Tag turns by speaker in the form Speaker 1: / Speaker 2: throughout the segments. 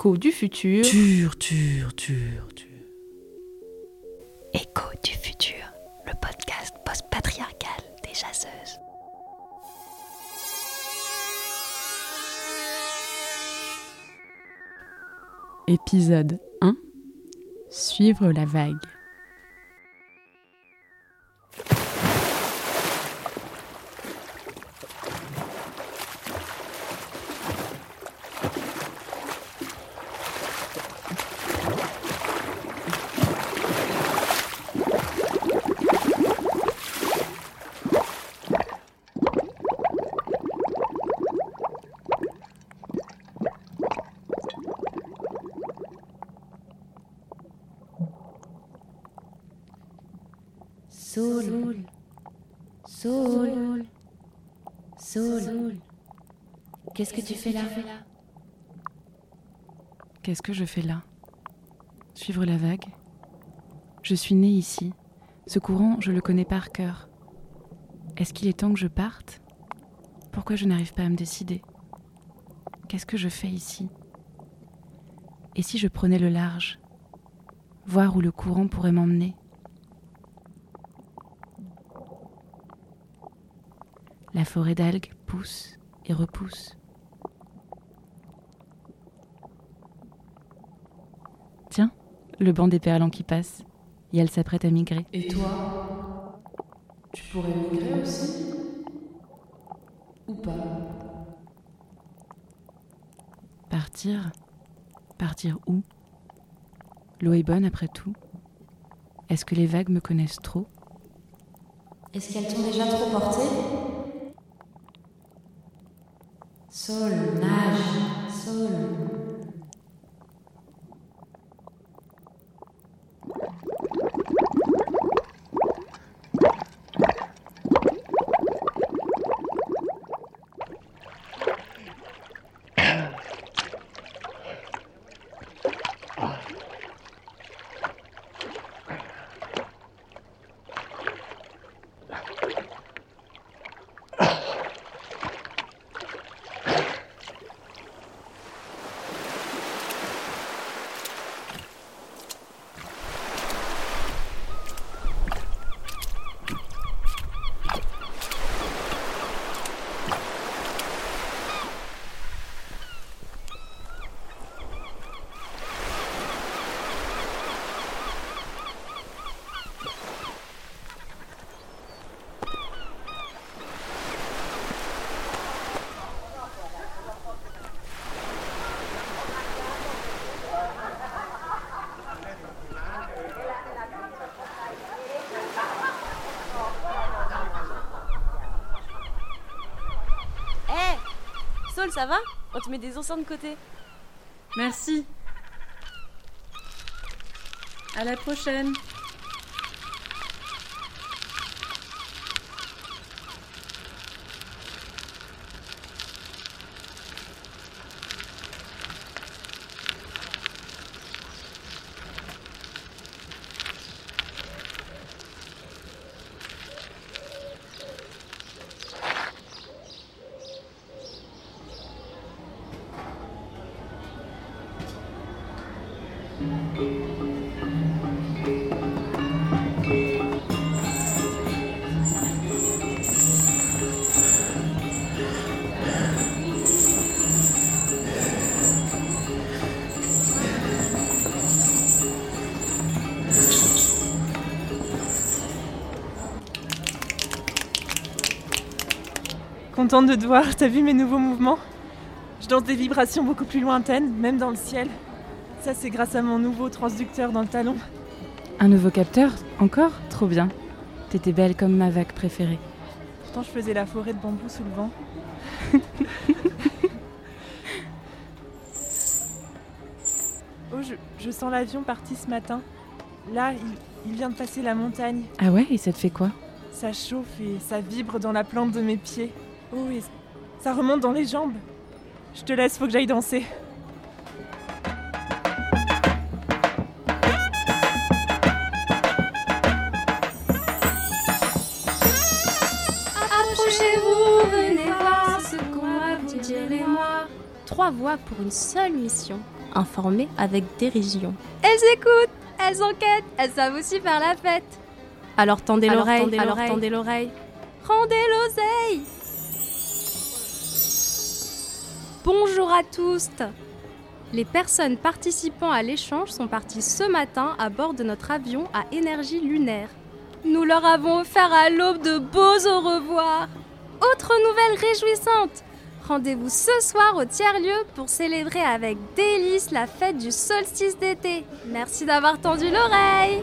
Speaker 1: Écho du futur.
Speaker 2: Tur, tur, tur, tur.
Speaker 3: Écho du futur, le podcast post-patriarcal des chasseuses.
Speaker 1: Épisode 1. Suivre la vague.
Speaker 4: Saul. Saul. Qu'est-ce que tu fais là?
Speaker 1: Qu'est-ce que je fais là? Suivre la vague? Je suis née ici. Ce courant, je le connais par cœur. Est-ce qu'il est temps que je parte? Pourquoi je n'arrive pas à me décider? Qu'est-ce que je fais ici? Et si je prenais le large? Voir où le courant pourrait m'emmener? La forêt d'algues pousse et repousse. Tiens, le banc des perlants qui passe, et elle s'apprête à migrer.
Speaker 2: Et toi Tu pourrais migrer aussi Ou pas?
Speaker 1: Partir Partir où? L'eau est bonne après tout. Est-ce que les vagues me connaissent trop?
Speaker 4: Est-ce qu'elles t'ont déjà trop porté Saul, nage, Saul.
Speaker 5: Ça va On te met des oursins de côté.
Speaker 1: Merci. À la prochaine.
Speaker 6: Contente de te voir, t'as vu mes nouveaux mouvements? Je danse des vibrations beaucoup plus lointaines, même dans le ciel. Ça, c'est grâce à mon nouveau transducteur dans le talon.
Speaker 1: Un nouveau capteur Encore? Trop bien. T'étais belle comme ma vague préférée.
Speaker 6: Pourtant, je faisais la forêt de bambou sous le vent. oh, je, je sens l'avion parti ce matin. Là, il, il vient de passer la montagne.
Speaker 1: Ah ouais Et ça te fait quoi?
Speaker 6: Ça chauffe et ça vibre dans la plante de mes pieds. Oh, et ça remonte dans les jambes. Je te laisse, faut que j'aille danser.
Speaker 7: trois voix pour une seule mission.
Speaker 8: informer avec dérision.
Speaker 7: Elles écoutent, elles enquêtent, elles savent aussi faire la fête.
Speaker 8: Alors tendez l'oreille,
Speaker 7: tendez
Speaker 8: alors
Speaker 7: l'oreille.
Speaker 8: tendez l'oreille.
Speaker 7: Rendez l'oseille Bonjour à tous Les personnes participant à l'échange sont parties ce matin à bord de notre avion à énergie lunaire. Nous leur avons offert à l'aube de beaux au revoir. Autre nouvelle réjouissante Rendez-vous ce soir au tiers-lieu pour célébrer avec délice la fête du solstice d'été. Merci d'avoir tendu l'oreille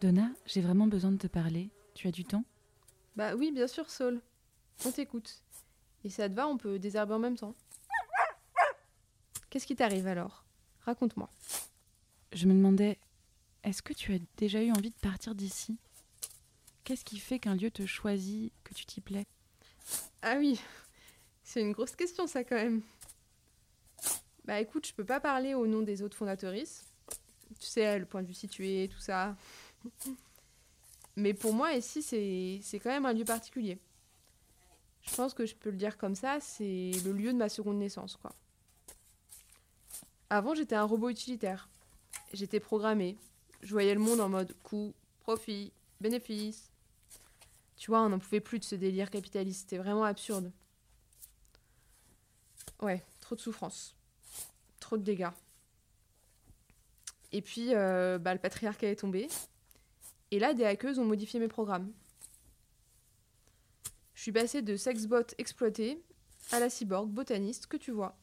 Speaker 9: Donna, j'ai vraiment besoin de te parler. Tu as du temps?
Speaker 2: Bah oui, bien sûr, Saul. On t'écoute. Et ça te va, on peut désherber en même temps. Qu'est-ce qui t'arrive alors? Raconte-moi.
Speaker 9: Je me demandais, est-ce que tu as déjà eu envie de partir d'ici? Qu'est-ce qui fait qu'un lieu te choisit, que tu t'y plais?
Speaker 2: Ah oui, c'est une grosse question ça quand même. Bah écoute, je peux pas parler au nom des autres fondatrices. Tu sais, le point de vue situé, tout ça. Mais pour moi, ici, c'est quand même un lieu particulier. Je pense que je peux le dire comme ça, c'est le lieu de ma seconde naissance, quoi. Avant, j'étais un robot utilitaire. J'étais programmée. Je voyais le monde en mode coût, profit, bénéfice. Tu vois, on n'en pouvait plus de ce délire capitaliste. C'était vraiment absurde. Ouais, trop de souffrance. Trop de dégâts. Et puis, euh, bah, le patriarcat est tombé. Et là, des hackeuses ont modifié mes programmes. Je suis passée de sexbot exploité à la cyborg botaniste que tu vois.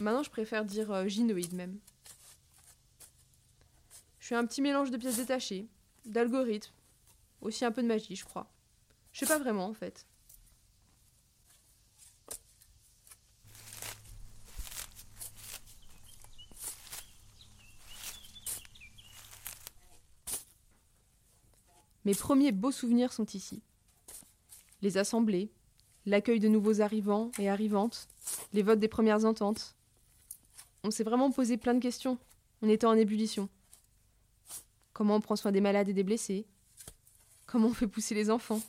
Speaker 2: Maintenant, je préfère dire euh, gynoïde même. Je suis un petit mélange de pièces détachées, d'algorithmes, aussi un peu de magie, je crois. Je sais pas vraiment en fait. Mes premiers beaux souvenirs sont ici. Les assemblées, l'accueil de nouveaux arrivants et arrivantes, les votes des premières ententes. On s'est vraiment posé plein de questions. On était en ébullition. Comment on prend soin des malades et des blessés? Comment on fait pousser les enfants?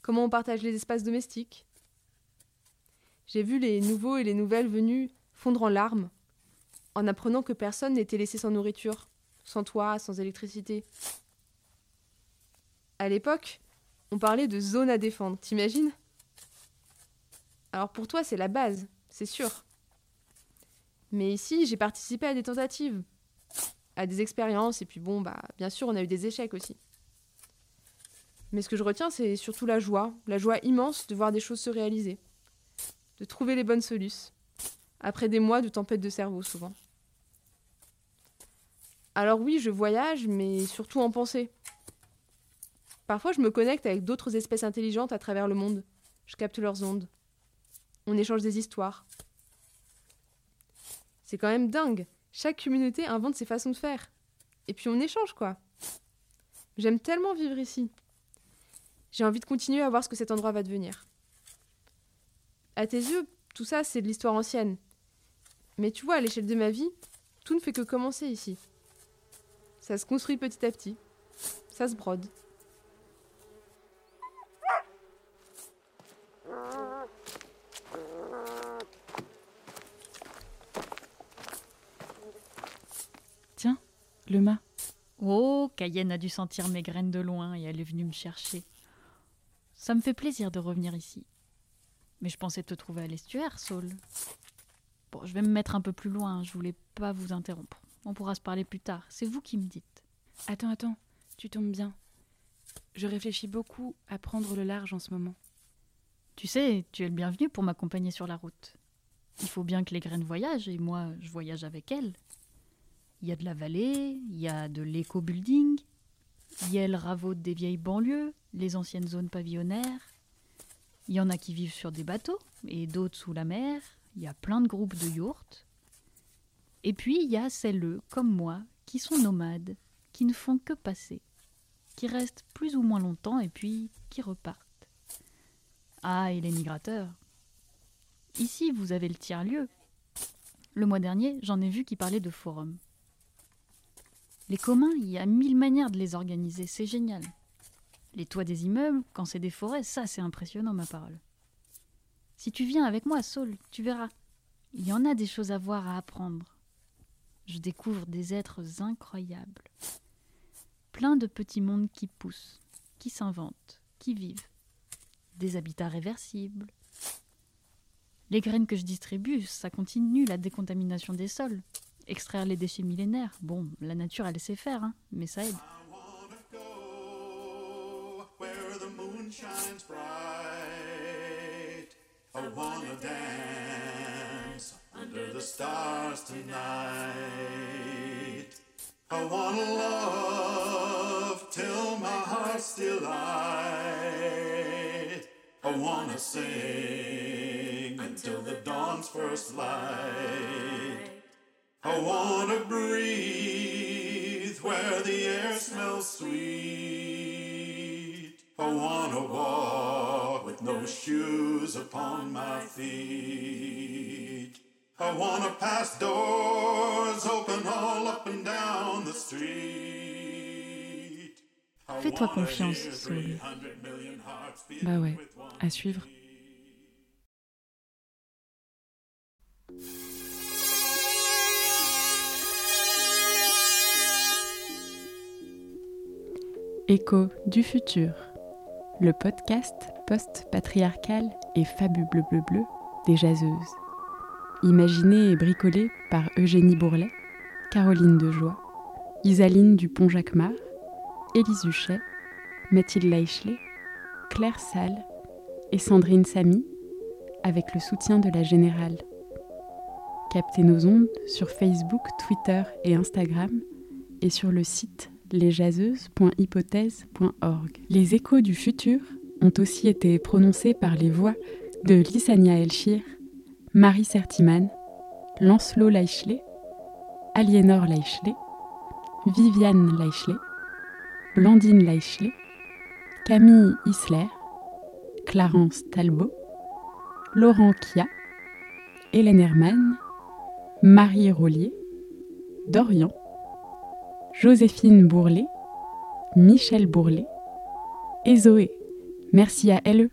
Speaker 2: Comment on partage les espaces domestiques? J'ai vu les nouveaux et les nouvelles venus fondre en larmes en apprenant que personne n'était laissé sans nourriture, sans toit, sans électricité. À l'époque, on parlait de zone à défendre, t'imagines? Alors pour toi, c'est la base, c'est sûr. Mais ici, j'ai participé à des tentatives, à des expériences, et puis bon, bah, bien sûr, on a eu des échecs aussi. Mais ce que je retiens, c'est surtout la joie, la joie immense de voir des choses se réaliser, de trouver les bonnes solutions, après des mois de tempête de cerveau souvent. Alors oui, je voyage, mais surtout en pensée. Parfois, je me connecte avec d'autres espèces intelligentes à travers le monde. Je capte leurs ondes. On échange des histoires. C'est quand même dingue. Chaque communauté invente ses façons de faire. Et puis on échange, quoi. J'aime tellement vivre ici. J'ai envie de continuer à voir ce que cet endroit va devenir. À tes yeux, tout ça, c'est de l'histoire ancienne. Mais tu vois, à l'échelle de ma vie, tout ne fait que commencer ici. Ça se construit petit à petit. Ça se brode.
Speaker 9: Tiens, le mât.
Speaker 3: Oh, Cayenne a dû sentir mes graines de loin et elle est venue me chercher. Ça me fait plaisir de revenir ici. Mais je pensais te trouver à l'estuaire, Saul. Bon, je vais me mettre un peu plus loin, je voulais pas vous interrompre. On pourra se parler plus tard, c'est vous qui me dites.
Speaker 9: Attends, attends, tu tombes bien. Je réfléchis beaucoup à prendre le large en ce moment.
Speaker 3: Tu sais, tu es le bienvenu pour m'accompagner sur la route. Il faut bien que les graines voyagent et moi, je voyage avec elles. Il y a de la vallée, il y a de l'éco-building, il y a le raveau des vieilles banlieues, les anciennes zones pavillonnaires. Il y en a qui vivent sur des bateaux et d'autres sous la mer. Il y a plein de groupes de yourtes. Et puis il y a celles, comme moi, qui sont nomades, qui ne font que passer, qui restent plus ou moins longtemps et puis qui repartent. Ah, et les migrateurs. Ici, vous avez le tiers-lieu. Le mois dernier, j'en ai vu qui parlaient de forum. Les communs, il y a mille manières de les organiser, c'est génial. Les toits des immeubles, quand c'est des forêts, ça c'est impressionnant, ma parole. Si tu viens avec moi, Saul, tu verras. Il y en a des choses à voir, à apprendre. Je découvre des êtres incroyables. Plein de petits mondes qui poussent, qui s'inventent, qui vivent. Des habitats réversibles. Les graines que je distribue, ça continue la décontamination des sols. Extraire les déchets millénaires, bon, la nature elle sait faire, hein, mais ça aide.
Speaker 10: where the moon shines bright. I wanna dance under the stars tonight. I wanna love till my heart's still light. I wanna sing until the dawn's first light. I wanna breathe where the air smells sweet. I wanna walk with no shoes upon my feet. I wanna pass doors open all up and down the street.
Speaker 9: Fais-toi confiance, Saul.
Speaker 10: 300 million hearts beat
Speaker 9: Bah ouais,
Speaker 10: with one
Speaker 9: à suivre. Écho du futur, le podcast post-patriarcal et fabuleux bleu bleu des jaseuses. Imaginé et bricolé par Eugénie Bourlet, Caroline Dejoie, Isaline Dupont-Jacquemart, Élise Huchet, Mathilde Leichelet, Claire Salle et Sandrine Samy, avec le soutien de la Générale. Captez nos ondes sur Facebook, Twitter et Instagram et sur le site Les échos du futur ont aussi été prononcés par les voix de Lissania Elchir, Marie Sertiman, Lancelot Leichelet, Aliénor Leichelet, Viviane Leichelet, Blandine Leichelet, Camille Isler, Clarence Talbot, Laurent Kia, Hélène Hermann, Marie Rollier, Dorian, Joséphine Bourlet, Michel Bourlet et Zoé. Merci à LE